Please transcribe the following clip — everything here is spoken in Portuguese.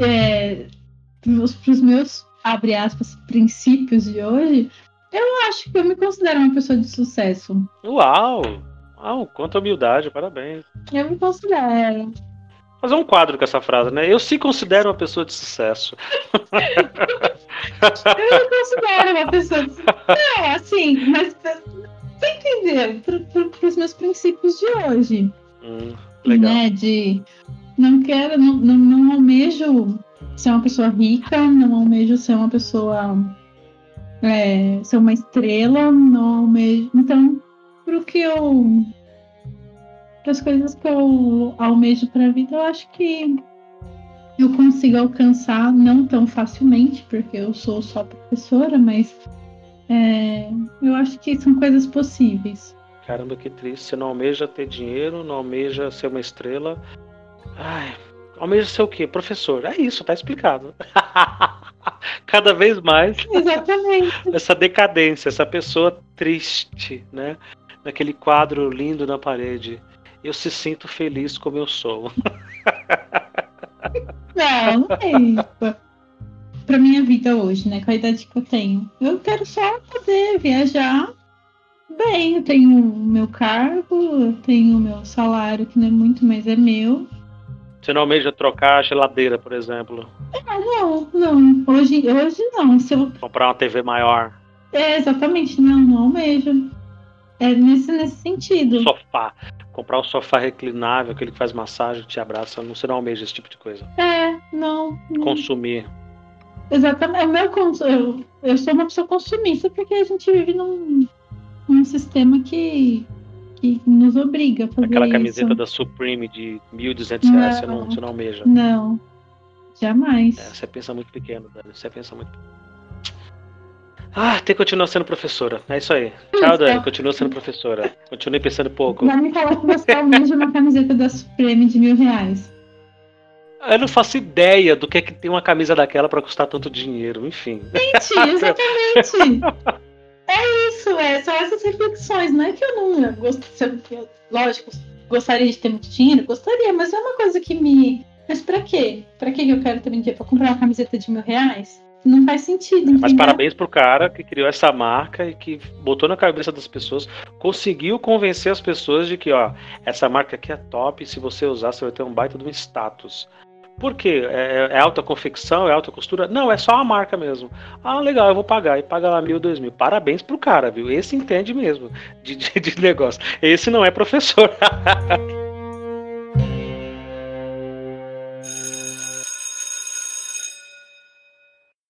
é, para os meus, abre aspas, princípios de hoje, eu acho que eu me considero uma pessoa de sucesso. Uau! Uau, quanta humildade, parabéns. Eu me considero. Fazer um quadro com essa frase, né? Eu se considero uma pessoa de sucesso. eu me considero uma pessoa de sucesso. É, assim, mas você entendeu? Para os meus princípios de hoje. Hum, legal. Né? De não quero, não, não, não almejo ser uma pessoa rica, não almejo ser uma pessoa. É, ser uma estrela, não almejo. Então, pro que eu. As coisas que eu almejo para a vida, eu acho que eu consigo alcançar, não tão facilmente, porque eu sou só professora, mas é, eu acho que são coisas possíveis. Caramba, que triste. Você não almeja ter dinheiro, não almeja ser uma estrela. Ai, almeja ser o quê? Professor. É isso, tá explicado. Cada vez mais. Exatamente. essa decadência, essa pessoa triste, né? Naquele quadro lindo na parede. Eu se sinto feliz como eu sou. Não, não é isso para minha vida hoje, né? Com a idade que eu tenho. Eu quero só poder viajar bem. Eu tenho o meu cargo, eu tenho o meu salário, que não é muito, mas é meu. Você não almeja trocar a geladeira, por exemplo? Ah, não, não. Hoje, hoje não. Se eu... Comprar uma TV maior. É, exatamente. Não, não almejo. É nesse, nesse sentido. Sofá. Comprar um sofá reclinável, aquele que faz massagem, te abraça. Não, você não almeja esse tipo de coisa. É, não. não. Consumir. Exatamente. É meu, eu, eu sou uma pessoa consumista porque a gente vive num, num sistema que, que nos obriga a fazer Aquela isso. camiseta da Supreme de 1.200 reais, você, não, você não almeja. Não, jamais. É, você pensa muito pequeno, Dani. Você pensa muito ah, tem que continuar sendo professora. É isso aí. Tchau, Dani. Continua sendo professora. Continue pensando pouco. Vai me falar que você almeja uma camiseta da Supreme de mil reais. Eu não faço ideia do que é que tem uma camisa daquela para custar tanto dinheiro, enfim. Gente, exatamente. é é, são essas reflexões. Não é que eu não gosto, lógico, gostaria de ter muito dinheiro, gostaria, mas é uma coisa que me. Mas pra quê? Pra que eu quero ter muito dinheiro? Pra comprar uma camiseta de mil reais? Não faz sentido. Entendeu? Mas parabéns pro cara que criou essa marca e que botou na cabeça das pessoas, conseguiu convencer as pessoas de que, ó, essa marca aqui é top, se você usar, você vai ter um baita de um status. Por quê? É, é, alta confecção, é alta costura? Não, é só a marca mesmo. Ah, legal, eu vou pagar. E paga lá mil, dois mil. Parabéns pro cara, viu? Esse entende mesmo de, de, de negócio. Esse não é professor.